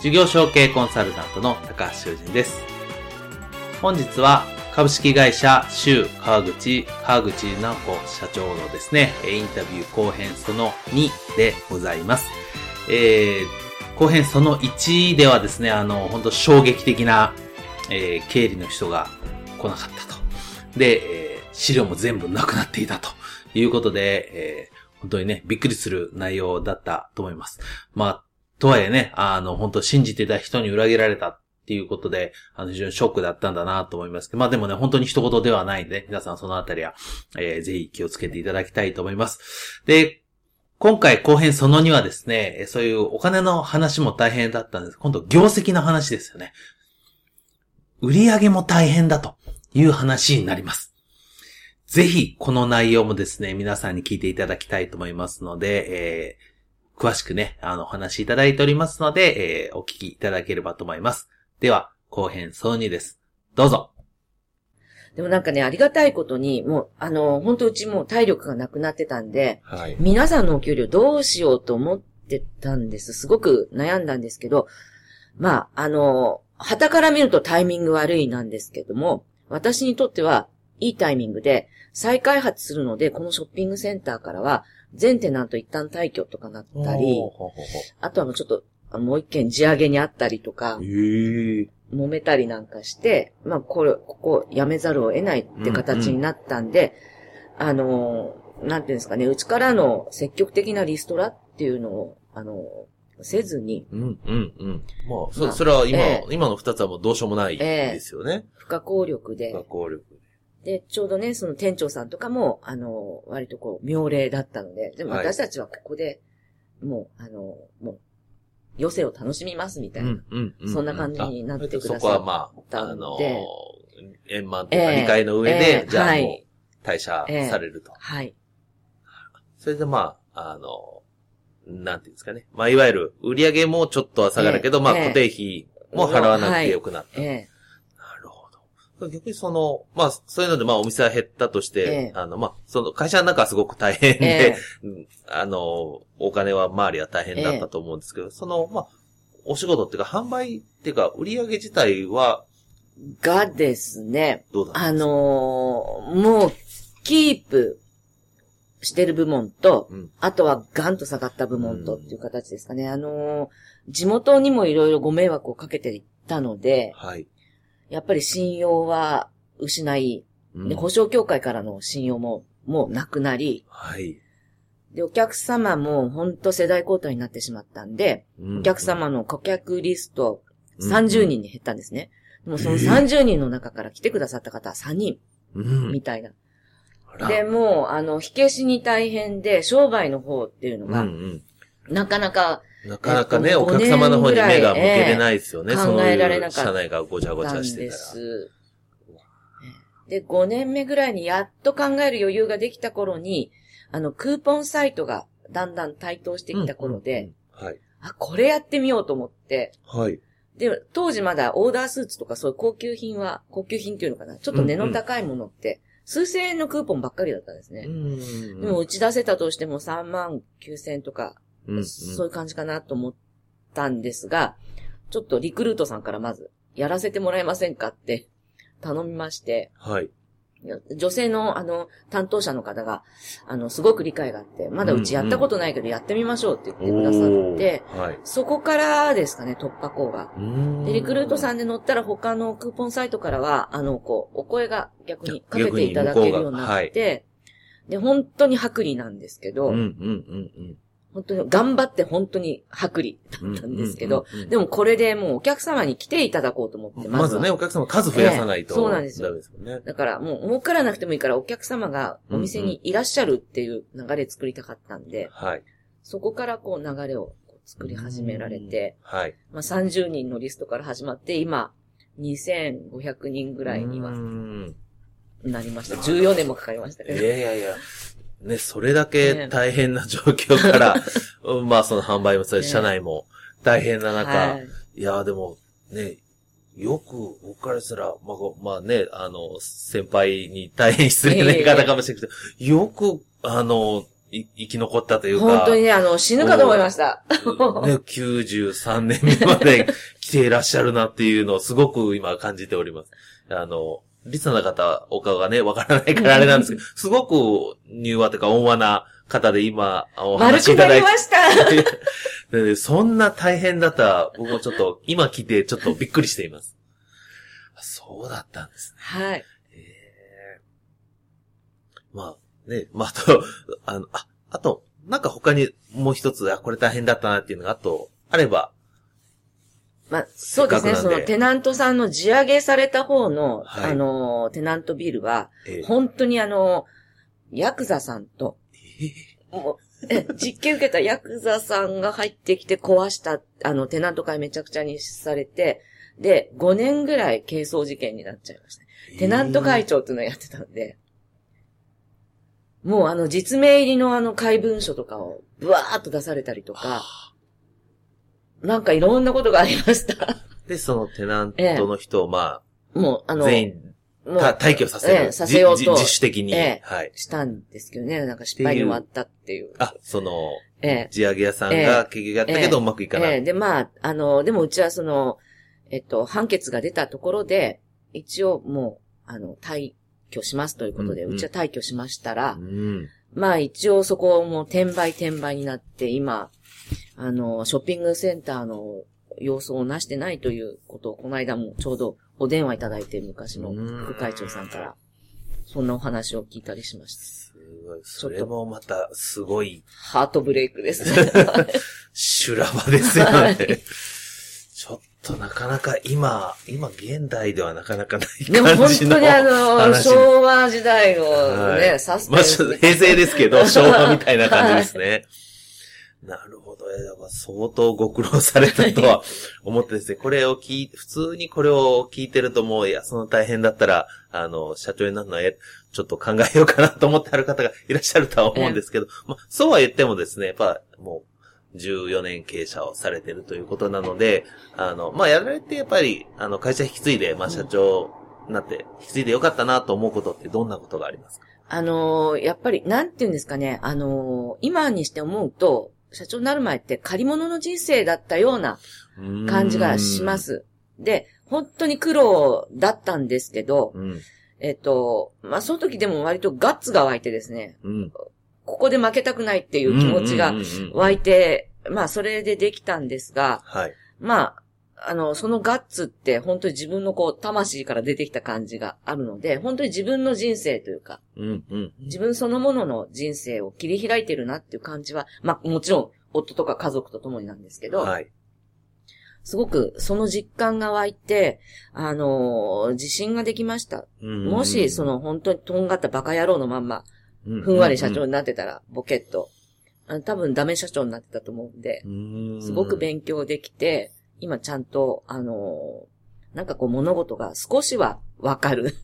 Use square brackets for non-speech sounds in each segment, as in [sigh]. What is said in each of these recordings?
事業承継コンサルタントの高橋修人です。本日は株式会社周川口川口直子社長のですね、インタビュー後編その2でございます。えー、後編その1ではですね、あの、本当衝撃的な、えー、経理の人が来なかったと。で、えー、資料も全部なくなっていたということで、えー、本当にね、びっくりする内容だったと思います。まあ、とはいえね、あの、本当信じてた人に裏切られたっていうことで、あの、非常にショックだったんだなと思いますけど、まあでもね、本当に一言ではないんで、皆さんそのあたりは、えー、ぜひ気をつけていただきたいと思います。で、今回後編その2はですね、そういうお金の話も大変だったんです。今度業績の話ですよね。売り上げも大変だという話になります。ぜひ、この内容もですね、皆さんに聞いていただきたいと思いますので、えー、詳しくね、あの、お話しいただいておりますので、えー、お聞きいただければと思います。では、後編その2です。どうぞ。でもなんかね、ありがたいことに、もう、あの、本当うちもう体力がなくなってたんで、はい。皆さんのお給料どうしようと思ってたんです。すごく悩んだんですけど、まあ、あの、旗から見るとタイミング悪いなんですけども、私にとってはいいタイミングで再開発するので、このショッピングセンターからは全テナント一旦退去とかなったり、あとはもうちょっと、あもう一件地上げにあったりとか。揉めたりなんかして、まあ、これ、ここやめざるを得ないって形になったんで、あの、なんていうんですかね、うちからの積極的なリストラっていうのを、あの、せずに、うん、うん、うん。まあ、まあそ、それは今、え今の二つはもうどうしようもないですよね。不可抗力で、学校力。で、ちょうどね、その店長さんとかも、あの、割とこう、妙齢だったので、でもはい私たちはここで、もう、あの、もう、余生を楽しみますみたいな。そんな感じになってくださったそこはまあ、あんので、円満というかええ理解の上えで、えじゃあもうはい、退社されると。はい。それでまあ、あの、なんていうんですかね。まあ、いわゆる、売上もちょっとは下がるけど、まあ、ええ固定費も払わなくてよくなった。ええ。逆にその、まあ、そういうので、まあ、お店は減ったとして、ええ。あの、まあ、その、会社の中はすごく大変で、えうん [laughs] あの、お金は周りは大変だったと思うんですけど、その、まあ、お仕事っていうか、販売っていうか、売上自体は、がですね、どうだあのーもう、キープしてる部門と、うん。あとはガンと下がった部門とっていう形ですかね。あのー地元にもいろいろご迷惑をかけていったので、はい。やっぱり信用は失い、うんで、保証協会からの信用ももうなくなり、はい。で、お客様も本当世代交代になってしまったんで、お客様の顧客リスト30人に減ったんですね。でもその30人の中から来てくださった方は3人うん。みたいな。あらで、もう、あの、火消しに大変で、商売の方っていうのうんうが、ん。なかなかなかなかね、えっとお客様の方に目が向けれないですよね。ええそう考えられなかった社内がごちゃごちゃしてたら。です。で、5年目ぐらいにやっと考える余裕ができた頃に、あの、クーポンサイトがだんだん台頭してきた頃で、うんうんはい。あ、これやってみようと思って、はい。で、当時まだオーダースーツとかそういう高級品は、高級品っていうのかなちょっと値の高いものって、数千円のクーポンばっかりだったんですね。んでも打ち出せたとしても3万9千円とか、うんうんそういう感じかなと思ったんですが、ちょっとリクルートさんからまず、やらせてもらえませんかって頼みまして、はい。女性の、あの、担当者の方が、あの、すごく理解があって、まだうちやったことないけど、やってみましょうって言ってくださって、おーはい。そこからですかね、突破口が。で、リクルートさんで乗ったら他のクーポンサイトからは、あの、こう、お声が逆にかけていただけるようになって、で、本当に薄利なんですけど、うんうんうん本当に頑張って本当に薄利だうん。ったんですけど、うんうんうんでもこれでもうお客様に来ていただこうと思って、はまずね、お客様数増やさないと。ええそうなんですよですもんね。だからもう儲からなくてもいいからお客様がお店にいらっしゃるっていう流れ作りたかったんで、はい。そこからこう流れを作り始められて、はい。まあ、30人のリストから始まって、今、2500人ぐらいにはうんなりました。14年もかかりましたいけど。やいやいや。ね、それだけ大変な状況から、う [laughs] んまあその販売もそうです。ね。社内も大変な中、はい。いや、でも、ね、よく、僕からしたら、まあまあね、あの、先輩に大変失礼な言い方かもしれないけど、よく、あの、い生き残ったというか、本当にね、あの、死ぬかと思いました。ね、93年目まで来ていらっしゃるなっていうのをすごく今感じております。あの、リスナーの方、お顔がね、わからないからあれなんですけど、すごく柔和というか温和な方で今、お丸くな話しいただいてりました。[laughs] でそんな大変だったら、僕もちょっと、今来てちょっとびっくりしています。あそうだったんですね。はい。へえまあ、ね、まあ、あと、あの、あ、あと、なんか他にもう一つ、あ、これ大変だったなっていうのが、あと、あれば、まあ、そうですね。そのテナントさんの地上げされた方の、はい。あの、テナントビルは、えー本当にあの、ヤクザさんと、え、実験受けたヤクザさんが入ってきて壊した、あの、テナント会めちゃくちゃにされて、で、5年ぐらい軽装事件になっちゃいました。ね。テナント会長っていうのをやってたんで、もうあの、実名入りのあの、怪文書とかを、ブワーっと出されたりとか、なんかいろんなことがありました。で、そのテナントの人を、まあ、もうあの、全員、退去させる。ええさせようと自主的に。ええはい。したんですけどね、なんか失敗に終わったっていう。あ、その、ええ地上げ屋さんが結局やったけどうまくいかない。ええで、まあ、あの、でもうちはその、えっと、判決が出たところで、一応もう、あの、退去しますということで、うんうんうちは退去しましたら、うん。まあ一応そこも転売転売になって、今、あの、ショッピングセンターの様子をなしてないということを、この間もちょうどお電話いただいて、昔の副会長さんから、そんなお話を聞いたりしました。すごい。それもまた、すごい、ハートブレイクですね。[laughs] 修羅場ですよはいね。ちょっとなかなか今、今現代ではなかなかないでも本感じの。当にあの、話昭和時代のね、はいサスペまあ。平成ですけど、[laughs] 昭和みたいな感じですね。なるほど。えだから相当ご苦労されたとは [laughs] 思ってですね、これを聞い、普通にこれを聞いてるともう、いや、その大変だったら、あの、社長になるのは、えちょっと考えようかなと思ってある方がいらっしゃるとは思うんですけど、まあ、そうは言ってもですね、やっぱ、もう、14年経営者をされてるということなので、あの、まあ、やられてやっぱり、あの、会社引き継いで、まあ、社長になって、引き継いでよかったなと思うことってどんなことがありますか？あのーやっぱり、なんて言うんですかね、あのー今にして思うと、社長になる前って借り物の人生だったような感じがしま。す。で、本当に苦労だったんですけど、うん。えっと、まあ、その時でも割とガッツが湧いてですね、うん。ここで負けたくないっていう気持ちが湧いて、まあ、それでできたんですが、はい。まあ、あの、そのガッツって本当に自分のこう、魂から出てきた感じがあるので、本当に自分の人生というか、うん、うん。自分そのものの人生を切り開いてるなっていう感じは、まあもちろん夫とか家族と共になんですけど、はい。すごくその実感が湧いて、あのー自信ができました。もしその本当にとんがったバカ野郎のまんま、ふんわり社長になってたら、ボケっと、あの多分ダメ社長になってたと思うんで、すごく勉強できて、今ちゃんと、あのーなんかこう物事が少しはわかる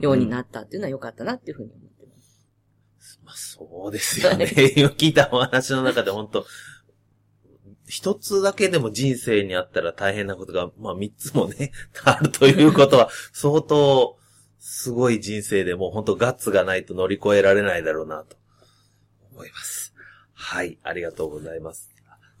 ようになったっていうのは良かったなっていうふうに思ってます。まあ、そうですよね。[laughs] 今聞いたお話の中で本当一つだけでも人生にあったら大変なことが、まあ三つもね、[laughs] あるということは、相当、すごい人生でもう本当ガッツがないと乗り越えられないだろうなと思います。はい、ありがとうございます。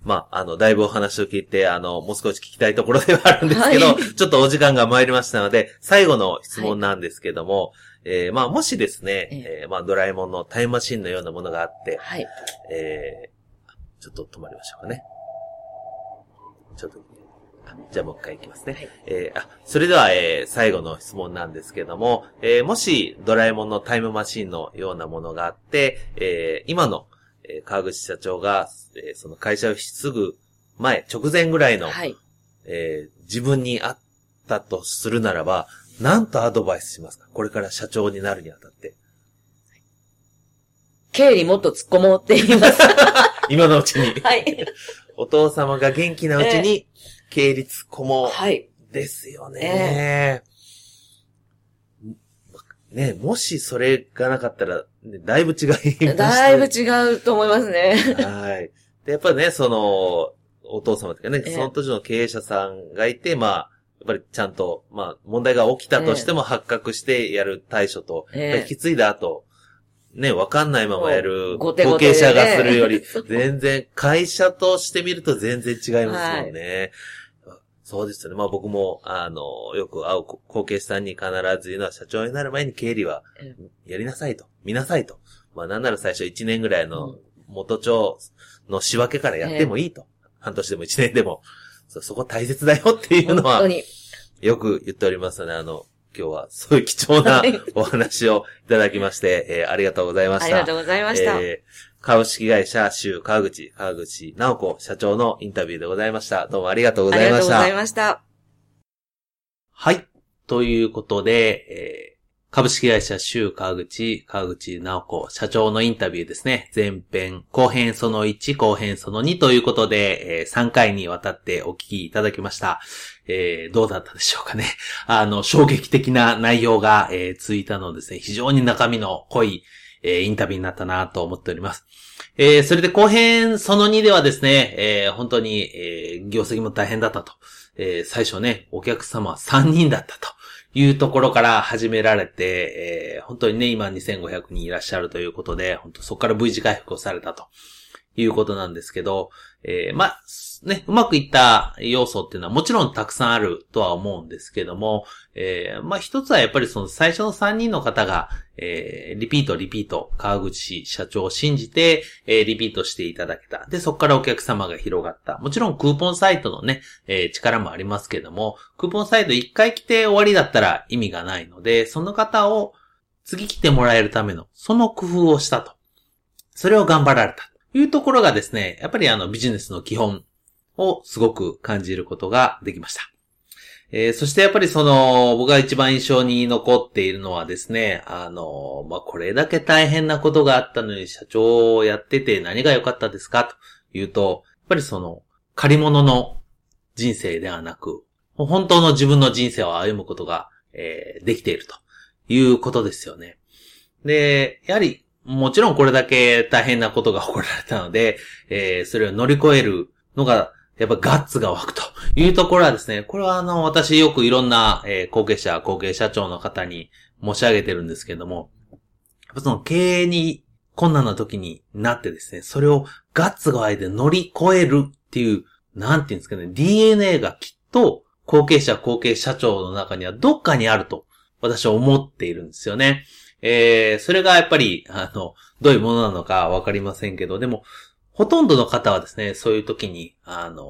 まあ、あの、だいぶお話を聞いて、あの、もう少し聞きたいところではあるんですけど、はちょっとお時間が参りましたので、最後の質問なんですけども、えー、まあ、もしですね、ええーまあ、ドラえもんのタイムマシンのようなものがあって、はい。えー、ちょっと止まりましょうかね。ちょっと、あじゃあもう一回いきますね。はいえーあ、それでは、えー最後の質問なんですけども、えーもしドラえもんのタイムマシンのようなものがあって、えー今の、えー川口社長が、えーその会社を引き継ぐ前、直前ぐらいの、はい。えー自分にあったとするならば、何とアドバイスしますか？これから社長になるにあたって。経理もっと突っ込もうって言います。[laughs] 今のうちに。[laughs] はい。お父様が元気なうちに、経理突っ込もう。はい。ですよね。ねもしそれがなかったら、ねだいぶ違い。だいぶ違うと思いますね。はい。で、やっぱりね、その、お父様とかね、ええその当時の経営者さんがいて、まあ、やっぱりちゃんと、まあ、問題が起きたとしても発覚してやる対処と、ええやっぱり引き継いだ後、ね、わかんないままやる後継者がするより、[laughs] 全然、会社として見ると全然違いますよね。そうですよね。まあ僕も、あの、よく会う後継者さんに必ず言うのは、社長になる前に経理はえやりなさいと、見なさいと。まあなんなら最初1年ぐらいの元帳の仕分けからやってもいいと。半年でも1年でも。そそこ大切だよっていうのは。よく言っておりますので、あの、今日はそういう貴重なはいお話をいただきまして、えーありがとうございました。ありがとうございました。えー株式会社州川口、川口直子社長のインタビューでございました。どうもありがとうごあざいました。りがとうございました。はい。ということで、えー株式会社州川口、川口直子社長のインタビューですね。前編、後編その1、後編その2ということで、えー3回にわたってお聞きいただきました。えーどうだったでしょうかね。[laughs] あの、衝撃的な内容が、えーついたのですね。非常に中身の濃い、えーインタビューになったなと思っております。えーそれで後編その2ではですね、えー本当に、えー業績も大変だったと。えー最初ね、お客様は3人だったというところから始められて、えー本当にね、今2500人いらっしゃるということで、本当そこから V 字回復をされたということなんですけど、えーま、ね、うまくいった要素っていうのはもちろんたくさんあるとは思うんですけども、えーま一つはやっぱりその最初の3人の方が、えーリピート、リピート、川口社長を信じて、えーリピートしていただけた。で、そこからお客様が広がった。もちろんクーポンサイトのね、えー力もありますけども、クーポンサイト1回来て終わりだったら意味がないので、その方を次来てもらえるための、その工夫をしたと。それを頑張られた。というところがですね、やっぱりあのビジネスの基本をすごく感じることができました。えーそしてやっぱりその、僕が一番印象に残っているのはですね、あの、まあ、これだけ大変なことがあったのに社長をやってて何が良かったですかというと、やっぱりその、借り物の人生ではなく、本当の自分の人生を歩むことが、えーできているということですよね。で、やはり、もちろんこれだけ大変なことが起こられたので、えーそれを乗り越えるのが、やっぱガッツが湧くというところはですね、これはあの、私よくいろんな、えー後継者、後継社長の方に申し上げてるんですけども、その経営に困難な時になってですね、それをガッツが湧いて乗り越えるっていう、なんていうんですかね、DNA がきっと後継者、後継社長の中にはどっかにあると私は思っているんですよね。えー、それがやっぱり、あの、どういうものなのかわかりませんけど、でも、ほとんどの方はですね、そういう時に、あの、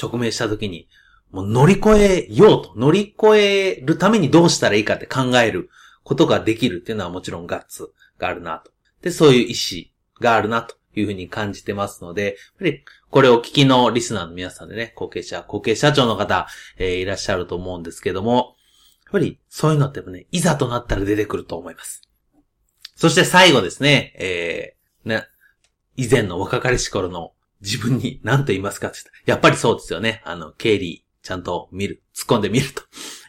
直面した時に、もう乗り越えようと、乗り越えるためにどうしたらいいかって考えることができるっていうのはもちろんガッツがあるなと。で、そういう意志があるなというふうに感じてますので、やっぱりこれを聞きのリスナーの皆さんでね、後継者、後継社長の方、えーいらっしゃると思うんですけども、っぱりそういうのってね、いざとなったら出てくると思います。そして最後ですね、えー、ね、以前の若かりし頃の自分に何と言いますかって言ったやっぱりそうですよね。あの、経理、ちゃんと見る、突っ込んでみると。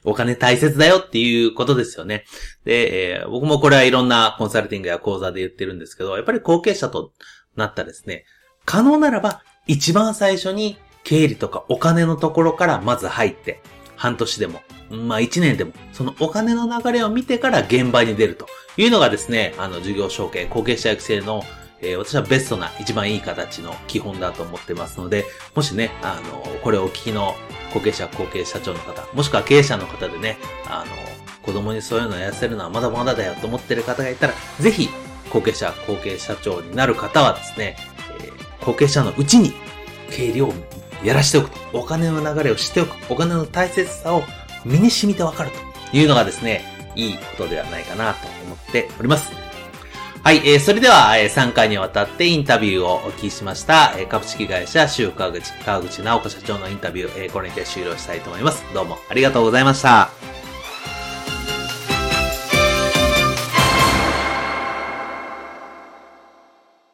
お金大切だよっていうことですよね。で、えー僕もこれはいろんなコンサルティングや講座で言ってるんですけど、やっぱり後継者となったですね、可能ならば一番最初に経理とかお金のところからまず入って、半年でも、まあ一年でも、そのお金の流れを見てから現場に出るというのがですね、あの、事業承継、後継者育成のえー私はベストな一番いい形の基本だと思ってますので、もしね、あの、これをお聞きの後継者、後継社長の方、もしくは経営者の方でね、あの、子供にそういうのをやらせるのはまだまだだよと思ってる方がいたら、ぜひ、後継者、後継社長になる方はですね、えー後継者のうちに経理をやらしておくと。お金の流れを知っておく。お金の大切さを身に染みてわかるというのがですね、いいことではないかなと思っております。はい、えー、それでは、えー、3回にわたってインタビューをお聞きしました、えー株式会社周川口、川口直子社長のインタビュー、えーこれにて終了したいと思います。どうもありがとうございました。